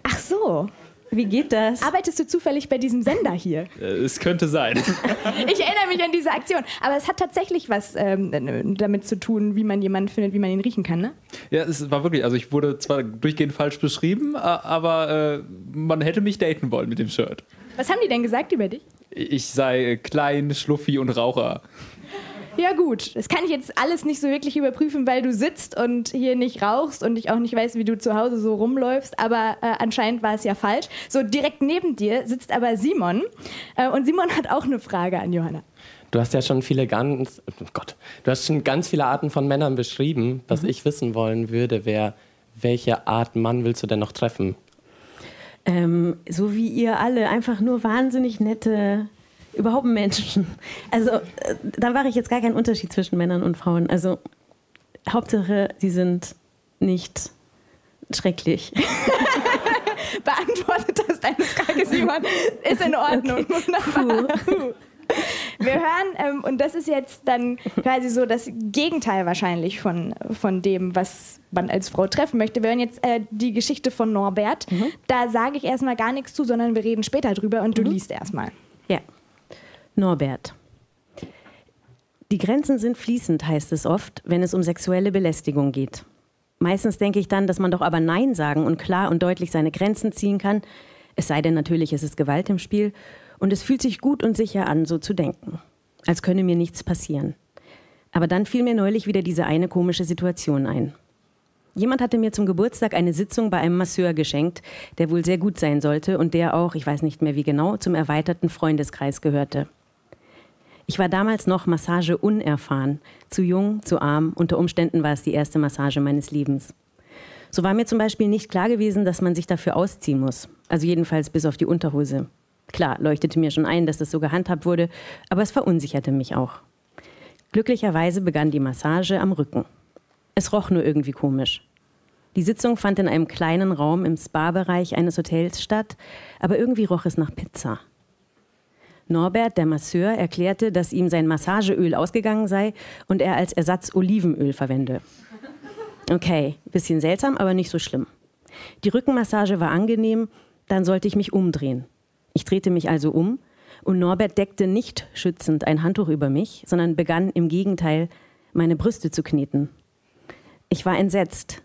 Ach so. Wie geht das? Arbeitest du zufällig bei diesem Sender hier? Äh, es könnte sein. Ich erinnere mich an diese Aktion. Aber es hat tatsächlich was ähm, damit zu tun, wie man jemanden findet, wie man ihn riechen kann, ne? ja, es war wirklich, also ich wurde zwar durchgehend falsch beschrieben, aber äh, man hätte mich daten wollen mit dem Shirt. Was haben die denn gesagt über dich? Ich sei klein, schluffi und Raucher. Ja gut, das kann ich jetzt alles nicht so wirklich überprüfen, weil du sitzt und hier nicht rauchst und ich auch nicht weiß, wie du zu Hause so rumläufst, aber äh, anscheinend war es ja falsch. So direkt neben dir sitzt aber Simon äh, und Simon hat auch eine Frage an Johanna. Du hast ja schon viele ganz, oh Gott, du hast schon ganz viele Arten von Männern beschrieben. Was ich wissen wollen würde, wäre, welche Art Mann willst du denn noch treffen? Ähm, so wie ihr alle, einfach nur wahnsinnig nette, überhaupt Menschen. Also äh, da mache ich jetzt gar keinen Unterschied zwischen Männern und Frauen. Also Hauptsache, sie sind nicht schrecklich. Beantwortet das deine Frage, Simon? Ist in Ordnung. Wunderbar. Puh. Wir hören, ähm, und das ist jetzt dann quasi so das Gegenteil wahrscheinlich von, von dem, was man als Frau treffen möchte. Wir hören jetzt äh, die Geschichte von Norbert. Da sage ich erstmal gar nichts zu, sondern wir reden später drüber und du liest erstmal. Ja. Norbert. Die Grenzen sind fließend, heißt es oft, wenn es um sexuelle Belästigung geht. Meistens denke ich dann, dass man doch aber Nein sagen und klar und deutlich seine Grenzen ziehen kann. Es sei denn natürlich, es ist Gewalt im Spiel. Und es fühlt sich gut und sicher an, so zu denken. Als könne mir nichts passieren. Aber dann fiel mir neulich wieder diese eine komische Situation ein. Jemand hatte mir zum Geburtstag eine Sitzung bei einem Masseur geschenkt, der wohl sehr gut sein sollte und der auch, ich weiß nicht mehr wie genau, zum erweiterten Freundeskreis gehörte. Ich war damals noch Massage unerfahren, zu jung, zu arm, unter Umständen war es die erste Massage meines Lebens. So war mir zum Beispiel nicht klar gewesen, dass man sich dafür ausziehen muss, also jedenfalls bis auf die Unterhose. Klar, leuchtete mir schon ein, dass das so gehandhabt wurde, aber es verunsicherte mich auch. Glücklicherweise begann die Massage am Rücken. Es roch nur irgendwie komisch. Die Sitzung fand in einem kleinen Raum im Spa-Bereich eines Hotels statt, aber irgendwie roch es nach Pizza. Norbert, der Masseur, erklärte, dass ihm sein Massageöl ausgegangen sei und er als Ersatz Olivenöl verwende. Okay, bisschen seltsam, aber nicht so schlimm. Die Rückenmassage war angenehm, dann sollte ich mich umdrehen. Ich drehte mich also um und Norbert deckte nicht schützend ein Handtuch über mich, sondern begann im Gegenteil, meine Brüste zu kneten. Ich war entsetzt,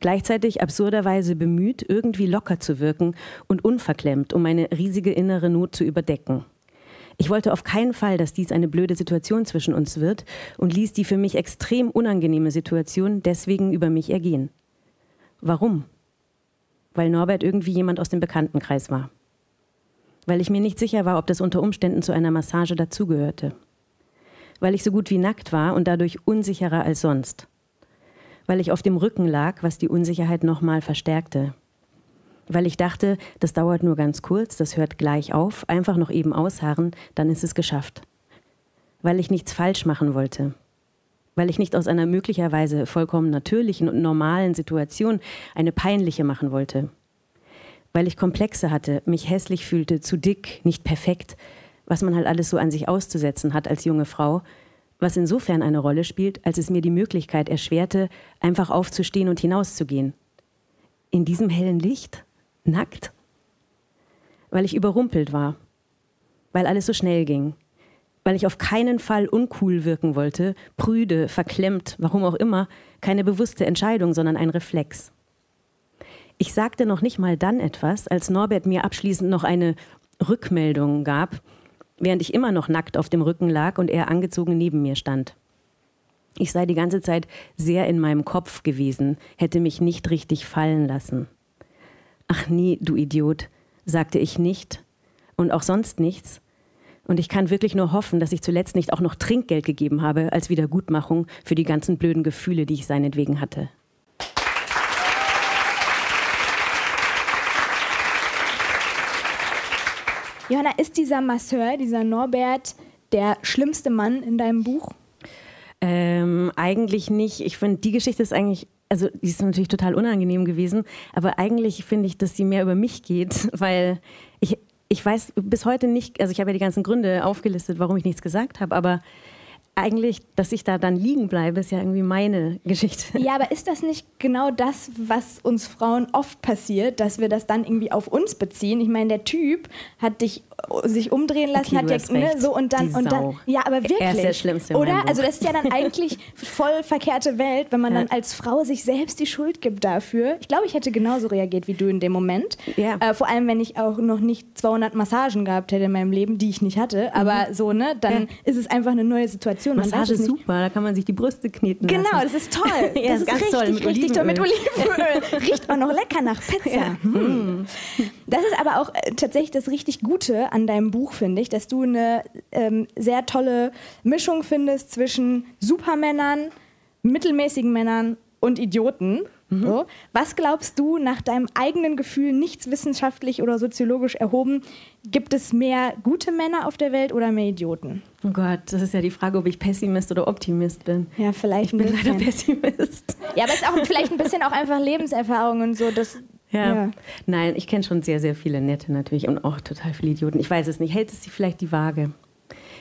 gleichzeitig absurderweise bemüht, irgendwie locker zu wirken und unverklemmt, um meine riesige innere Not zu überdecken. Ich wollte auf keinen Fall, dass dies eine blöde Situation zwischen uns wird und ließ die für mich extrem unangenehme Situation deswegen über mich ergehen. Warum? Weil Norbert irgendwie jemand aus dem Bekanntenkreis war weil ich mir nicht sicher war, ob das unter Umständen zu einer Massage dazugehörte. Weil ich so gut wie nackt war und dadurch unsicherer als sonst. Weil ich auf dem Rücken lag, was die Unsicherheit nochmal verstärkte. Weil ich dachte, das dauert nur ganz kurz, das hört gleich auf, einfach noch eben ausharren, dann ist es geschafft. Weil ich nichts falsch machen wollte. Weil ich nicht aus einer möglicherweise vollkommen natürlichen und normalen Situation eine peinliche machen wollte weil ich Komplexe hatte, mich hässlich fühlte, zu dick, nicht perfekt, was man halt alles so an sich auszusetzen hat als junge Frau, was insofern eine Rolle spielt, als es mir die Möglichkeit erschwerte, einfach aufzustehen und hinauszugehen. In diesem hellen Licht? Nackt? Weil ich überrumpelt war, weil alles so schnell ging, weil ich auf keinen Fall uncool wirken wollte, prüde, verklemmt, warum auch immer, keine bewusste Entscheidung, sondern ein Reflex. Ich sagte noch nicht mal dann etwas, als Norbert mir abschließend noch eine Rückmeldung gab, während ich immer noch nackt auf dem Rücken lag und er angezogen neben mir stand. Ich sei die ganze Zeit sehr in meinem Kopf gewesen, hätte mich nicht richtig fallen lassen. Ach nie, du Idiot, sagte ich nicht und auch sonst nichts. Und ich kann wirklich nur hoffen, dass ich zuletzt nicht auch noch Trinkgeld gegeben habe als Wiedergutmachung für die ganzen blöden Gefühle, die ich seinetwegen hatte. Johanna, ist dieser Masseur, dieser Norbert, der schlimmste Mann in deinem Buch? Ähm, eigentlich nicht. Ich finde, die Geschichte ist eigentlich, also die ist natürlich total unangenehm gewesen, aber eigentlich finde ich, dass sie mehr über mich geht, weil ich, ich weiß bis heute nicht, also ich habe ja die ganzen Gründe aufgelistet, warum ich nichts gesagt habe, aber eigentlich, dass ich da dann liegen bleibe, ist ja irgendwie meine Geschichte. Ja, aber ist das nicht genau das, was uns Frauen oft passiert, dass wir das dann irgendwie auf uns beziehen? Ich meine, der Typ hat dich sich umdrehen lassen, okay, hat ja ne, so und dann und dann. Ja, aber wirklich. Er ist der Schlimmste. Oder? Also das ist ja dann eigentlich voll verkehrte Welt, wenn man ja. dann als Frau sich selbst die Schuld gibt dafür. Ich glaube, ich hätte genauso reagiert wie du in dem Moment. Ja. Äh, vor allem, wenn ich auch noch nicht 200 Massagen gehabt hätte in meinem Leben, die ich nicht hatte. Aber mhm. so ne, dann ja. ist es einfach eine neue Situation. Situation. Massage ist super, da kann man sich die Brüste kneten Genau, lassen. das ist toll. ja, das ist ganz richtig, toll mit richtig toll mit Olivenöl. Riecht auch noch lecker nach Pizza. Ja. Hm. Das ist aber auch äh, tatsächlich das richtig Gute an deinem Buch, finde ich, dass du eine ähm, sehr tolle Mischung findest zwischen Supermännern, mittelmäßigen Männern und Idioten. Mhm. So. Was glaubst du nach deinem eigenen Gefühl, nichts wissenschaftlich oder soziologisch erhoben, gibt es mehr gute Männer auf der Welt oder mehr Idioten? Oh Gott, das ist ja die Frage, ob ich Pessimist oder Optimist bin. Ja, vielleicht ich bin leider Pessimist. Ja, aber es ist auch vielleicht ein bisschen auch einfach Lebenserfahrung und so. Das, ja. ja. Nein, ich kenne schon sehr, sehr viele Nette natürlich und auch total viele Idioten. Ich weiß es nicht. Hält es sich vielleicht die Waage?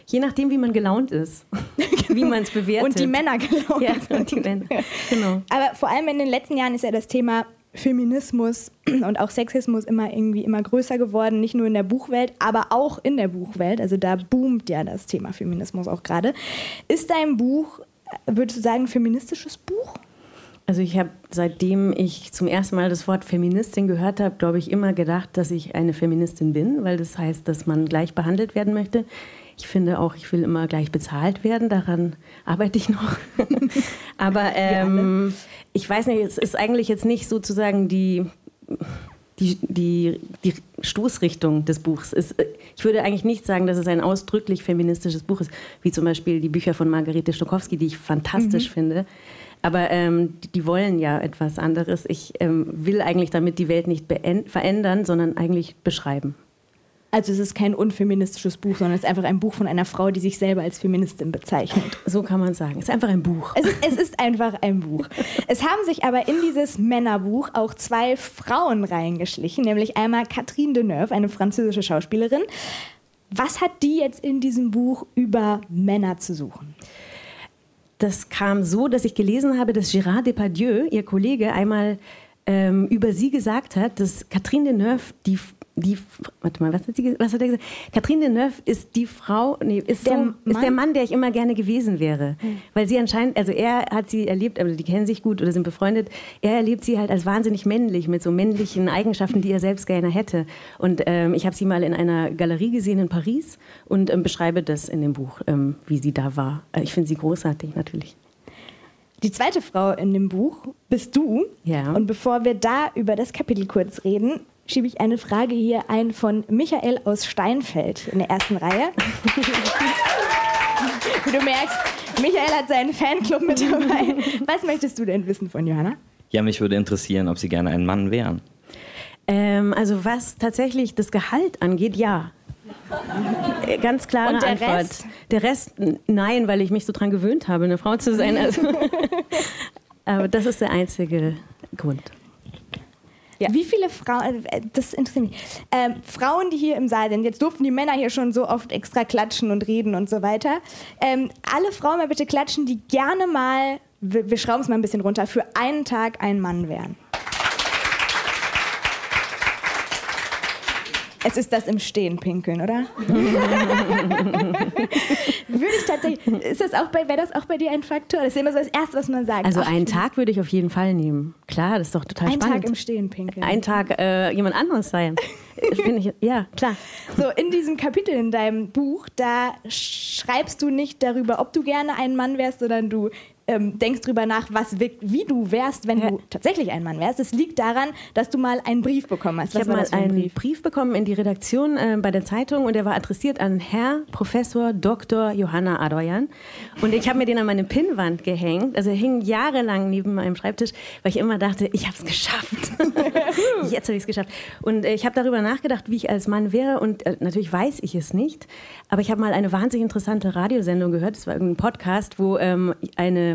Je nachdem, wie man gelaunt ist, wie man es bewertet. Und die Männer gelaunt ja, und die Männer. Genau. Aber vor allem in den letzten Jahren ist ja das Thema Feminismus und auch Sexismus immer irgendwie immer größer geworden, nicht nur in der Buchwelt, aber auch in der Buchwelt. Also da boomt ja das Thema Feminismus auch gerade. Ist dein Buch, würdest du sagen, ein feministisches Buch? Also ich habe, seitdem ich zum ersten Mal das Wort Feministin gehört habe, glaube ich, immer gedacht, dass ich eine Feministin bin, weil das heißt, dass man gleich behandelt werden möchte. Ich finde auch, ich will immer gleich bezahlt werden. Daran arbeite ich noch. Aber ähm, ich weiß nicht, es ist eigentlich jetzt nicht sozusagen die, die, die, die Stoßrichtung des Buchs. Es, ich würde eigentlich nicht sagen, dass es ein ausdrücklich feministisches Buch ist, wie zum Beispiel die Bücher von Margarete Stokowski, die ich fantastisch mhm. finde. Aber ähm, die, die, wollen ja etwas anderes. Ich ähm, will eigentlich damit die Welt nicht verändern, sondern eigentlich beschreiben. Also es ist kein unfeministisches Buch, sondern es ist einfach ein Buch von einer Frau, die sich selber als Feministin bezeichnet. So kann man sagen. Es ist einfach ein Buch. Es ist, es ist einfach ein Buch. Es haben sich aber in dieses Männerbuch auch zwei Frauen reingeschlichen, nämlich einmal Catherine Deneuve, eine französische Schauspielerin. Was hat die jetzt in diesem Buch über Männer zu suchen? Das kam so, dass ich gelesen habe, dass Gérard Depardieu, ihr Kollege, einmal ähm, über sie gesagt hat, dass Catherine Deneuve die die, warte mal, was hat, sie, was hat er gesagt? Catherine Deneuve ist die Frau, nee, ist der, so, Mann? ist der Mann, der ich immer gerne gewesen wäre. Hm. Weil sie anscheinend, also er hat sie erlebt, aber die kennen sich gut oder sind befreundet, er erlebt sie halt als wahnsinnig männlich, mit so männlichen Eigenschaften, die er selbst gerne hätte. Und ähm, ich habe sie mal in einer Galerie gesehen in Paris und ähm, beschreibe das in dem Buch, ähm, wie sie da war. Äh, ich finde sie großartig, natürlich. Die zweite Frau in dem Buch bist du. Ja. Und bevor wir da über das Kapitel kurz reden, schiebe ich eine Frage hier ein von Michael aus Steinfeld in der ersten Reihe. Wie du merkst, Michael hat seinen Fanclub mit dabei. Was möchtest du denn wissen von Johanna? Ja, mich würde interessieren, ob Sie gerne ein Mann wären. Ähm, also was tatsächlich das Gehalt angeht, ja. Ganz klare Und der Antwort. Rest? Der Rest, nein, weil ich mich so dran gewöhnt habe, eine Frau zu sein. Also. Aber das ist der einzige Grund. Ja. Wie viele Frauen, äh, das interessiert mich, ähm, Frauen, die hier im Saal sind, jetzt durften die Männer hier schon so oft extra klatschen und reden und so weiter. Ähm, alle Frauen mal bitte klatschen, die gerne mal, wir, wir schrauben es mal ein bisschen runter, für einen Tag ein Mann wären. Es ist das im Stehen pinkeln, oder? Würde ich tatsächlich. Ist das auch bei, wäre das auch bei dir ein Faktor? Das ist immer so das Erste, was man sagt. Also Ach, einen Tag würde ich auf jeden Fall nehmen. Klar, das ist doch total ein spannend. Tag im Stehen pinkeln. Ein Tag äh, jemand anderes sein. Finde ich, ja, klar. So, in diesem Kapitel in deinem Buch, da schreibst du nicht darüber, ob du gerne ein Mann wärst, sondern du ähm, denkst drüber nach, was, wie du wärst, wenn Ja. du tatsächlich ein Mann wärst. Es liegt daran, dass du mal einen Brief bekommen hast. Ich habe mal einen Brief? Brief? bekommen in die Redaktion äh, bei der Zeitung und der war adressiert an Herr Professor Dr. Johanna Adoyan. Und ich habe mir den an meine Pinnwand gehängt. Also er hing jahrelang neben meinem Schreibtisch, weil ich immer dachte, ich habe es geschafft. Jetzt habe ich es geschafft. Und äh, ich habe darüber nachgedacht, wie ich als Mann wäre. Und äh, natürlich weiß ich es nicht. Aber ich habe mal eine wahnsinnig interessante Radiosendung gehört. Es war irgendein Podcast, wo ähm, eine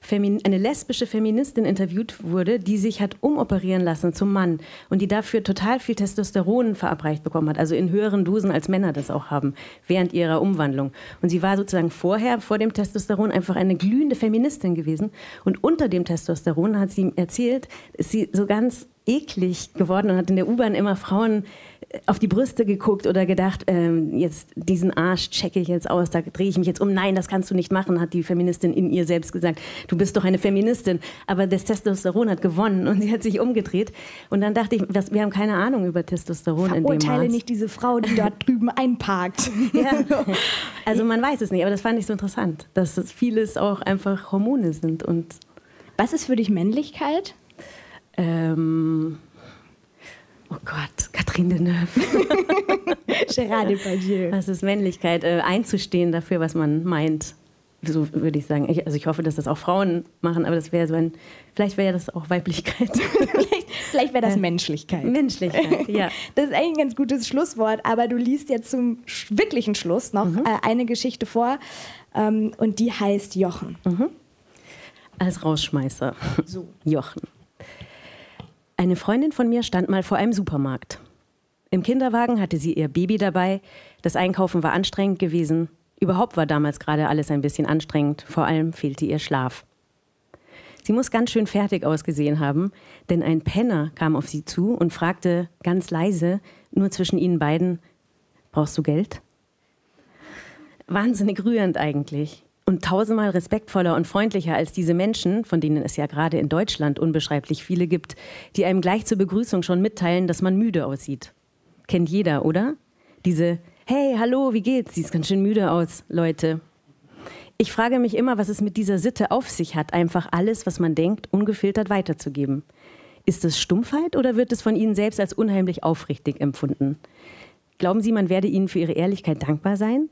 Femin eine lesbische Feministin interviewt wurde, die sich hat umoperieren lassen zum Mann und die dafür total viel Testosteron verabreicht bekommen hat, also in höheren Dosen als Männer das auch haben, während ihrer Umwandlung. Und sie war sozusagen vorher, vor dem Testosteron, einfach eine glühende Feministin gewesen. Und unter dem Testosteron, hat sie erzählt, ist sie so ganz eklig geworden und hat in der U-Bahn immer Frauen äh, auf die Brüste geguckt oder gedacht, ähm, jetzt diesen Arsch checke ich jetzt aus, da drehe ich mich jetzt um. Nein, das kannst du nicht machen, hat die Feministin in ihr selbst gesagt. Du bist doch eine Feministin. Aber das Testosteron hat gewonnen und sie hat sich umgedreht. Und dann dachte ich, was, wir haben keine Ahnung über Testosteron in dem Verurteile Maß. nicht diese Frau, die dort drüben einparkt. Ja. Also man weiß es nicht, aber das fand ich so interessant, dass es vieles auch einfach Hormone sind und Was ist für dich Männlichkeit? Ähm, oh Gott, Catherine Deneuve. Gérard Depardieu. Was ist Männlichkeit? Äh, einzustehen dafür, was man meint. So würde ich sagen. Ich, also ich hoffe, dass das auch Frauen machen, aber das wäre so ein, vielleicht wäre das auch Weiblichkeit. vielleicht vielleicht wäre das Menschlichkeit. Menschlichkeit, ja. Das ist eigentlich ein ganz gutes Schlusswort, aber du liest jetzt zum wirklichen Schluss noch Mhm. äh, eine Geschichte vor ähm, und die heißt Jochen. Als Rausschmeißer. So. Jochen. Eine Freundin von mir stand mal vor einem Supermarkt. Im Kinderwagen hatte sie ihr Baby dabei. Das Einkaufen war anstrengend gewesen. Überhaupt war damals gerade alles ein bisschen anstrengend. Vor allem fehlte ihr Schlaf. Sie muss ganz schön fertig ausgesehen haben, denn ein Penner kam auf sie zu und fragte ganz leise, nur zwischen ihnen beiden, brauchst du Geld? Wahnsinnig rührend eigentlich. Und tausendmal respektvoller und freundlicher als diese Menschen, von denen es ja gerade in Deutschland unbeschreiblich viele gibt, die einem gleich zur Begrüßung schon mitteilen, dass man müde aussieht. Kennt jeder, oder? Diese Hey, hallo, wie geht's? Siehst ganz schön müde aus, Leute. Ich frage mich immer, was es mit dieser Sitte auf sich hat, einfach alles, was man denkt, ungefiltert weiterzugeben. Ist es Stumpfheit oder wird es von Ihnen selbst als unheimlich aufrichtig empfunden? Glauben Sie, man werde Ihnen für Ihre Ehrlichkeit dankbar sein?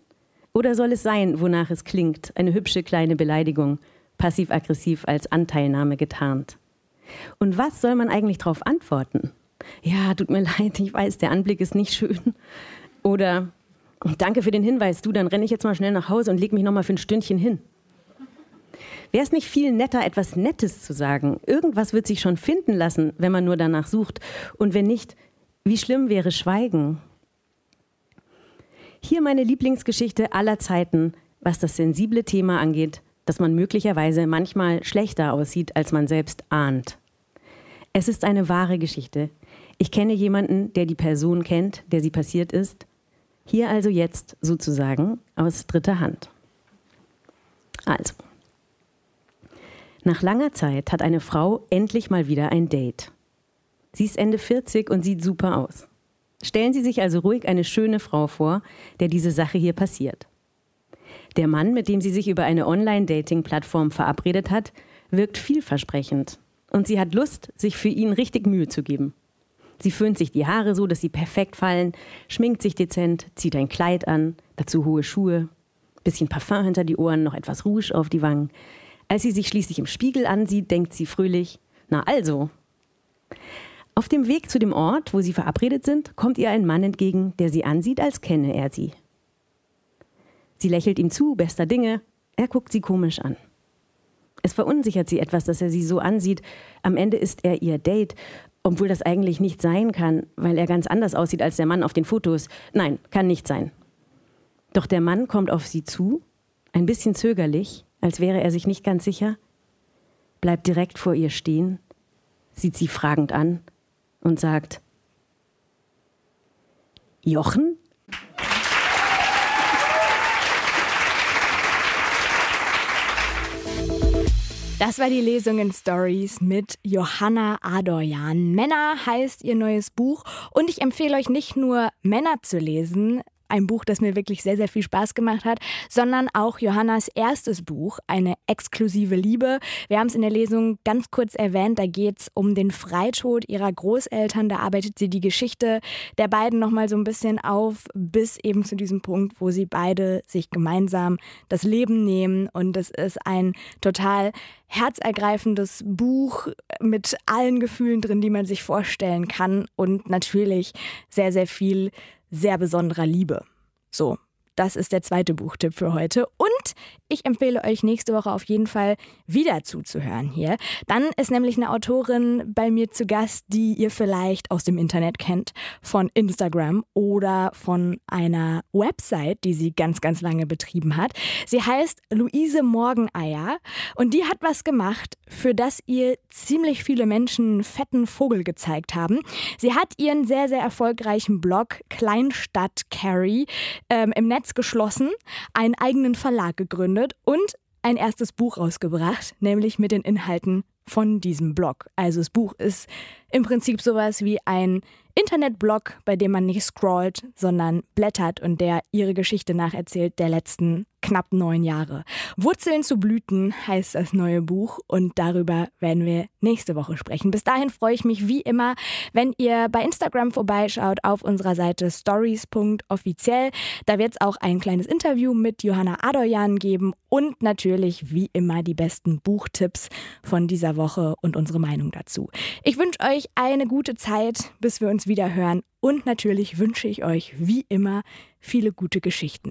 Oder soll es sein, wonach es klingt, eine hübsche kleine Beleidigung, passiv-aggressiv als Anteilnahme getarnt? Und was soll man eigentlich darauf antworten? Ja, tut mir leid, ich weiß, der Anblick ist nicht schön. Oder danke für den Hinweis, du, dann renne ich jetzt mal schnell nach Hause und leg mich noch mal für ein Stündchen hin. Wäre es nicht viel netter, etwas Nettes zu sagen? Irgendwas wird sich schon finden lassen, wenn man nur danach sucht. Und wenn nicht, wie schlimm wäre Schweigen? Hier meine Lieblingsgeschichte aller Zeiten, was das sensible Thema angeht, dass man möglicherweise manchmal schlechter aussieht, als man selbst ahnt. Es ist eine wahre Geschichte. Ich kenne jemanden, der die Person kennt, der sie passiert ist. Hier also jetzt sozusagen aus dritter Hand. Also, nach langer Zeit hat eine Frau endlich mal wieder ein Date. Sie ist Ende 40 und sieht super aus. Stellen Sie sich also ruhig eine schöne Frau vor, der diese Sache hier passiert. Der Mann, mit dem sie sich über eine Online-Dating-Plattform verabredet hat, wirkt vielversprechend. Und sie hat Lust, sich für ihn richtig Mühe zu geben. Sie föhnt sich die Haare so, dass sie perfekt fallen, schminkt sich dezent, zieht ein Kleid an, dazu hohe Schuhe, bisschen Parfum hinter die Ohren, noch etwas Rouge auf die Wangen. Als sie sich schließlich im Spiegel ansieht, denkt sie fröhlich, na also. Auf dem Weg zu dem Ort, wo sie verabredet sind, kommt ihr ein Mann entgegen, der sie ansieht, als kenne er sie. Sie lächelt ihm zu, bester Dinge, er guckt sie komisch an. Es verunsichert sie etwas, dass er sie so ansieht. Am Ende ist er ihr Date, obwohl das eigentlich nicht sein kann, weil er ganz anders aussieht als der Mann auf den Fotos. Nein, kann nicht sein. Doch der Mann kommt auf sie zu, ein bisschen zögerlich, als wäre er sich nicht ganz sicher, bleibt direkt vor ihr stehen, sieht sie fragend an und sagt, Jochen? Das war die Lesung in Stories mit Johanna Adorjan. Männer heißt ihr neues Buch und ich empfehle euch nicht nur Männer zu lesen, ein Buch, das mir wirklich sehr, sehr viel Spaß gemacht hat, sondern auch Johannas erstes Buch, eine exklusive Liebe. Wir haben es in der Lesung ganz kurz erwähnt, da geht es um den Freitod ihrer Großeltern. Da arbeitet sie die Geschichte der beiden nochmal so ein bisschen auf, bis eben zu diesem Punkt, wo sie beide sich gemeinsam das Leben nehmen. Und es ist ein total herzergreifendes Buch mit allen Gefühlen drin, die man sich vorstellen kann und natürlich sehr, sehr viel sehr besonderer Liebe. So, das ist der zweite Buchtipp für heute. Und ich empfehle euch nächste Woche auf jeden Fall wieder zuzuhören hier. Dann ist nämlich eine Autorin bei mir zu Gast, die ihr vielleicht aus dem Internet kennt, von Instagram oder von einer Website, die sie ganz, ganz lange betrieben hat. Sie heißt Luise Morgeneier und die hat was gemacht, für das ihr ziemlich viele Menschen einen fetten Vogel gezeigt haben. Sie hat ihren sehr, sehr erfolgreichen Blog Kleinstadt Carrie ähm, im Netz geschlossen, einen eigenen Verlag gegründet gegründet und ein erstes Buch rausgebracht, nämlich mit den Inhalten von diesem Blog. Also das Buch ist im Prinzip sowas wie ein Internetblog, bei dem man nicht scrollt, sondern blättert und der ihre Geschichte nacherzählt der letzten knapp neun Jahre. Wurzeln zu Blüten heißt das neue Buch und darüber werden wir nächste Woche sprechen. Bis dahin freue ich mich wie immer, wenn ihr bei Instagram vorbeischaut auf unserer Seite stories.offiziell. Da wird es auch ein kleines Interview mit Johanna Adorjan geben und natürlich wie immer die besten Buchtipps von dieser Woche und unsere Meinung dazu. Ich wünsche euch eine gute Zeit, bis wir uns wieder hören. Und natürlich wünsche ich euch wie immer viele gute Geschichten.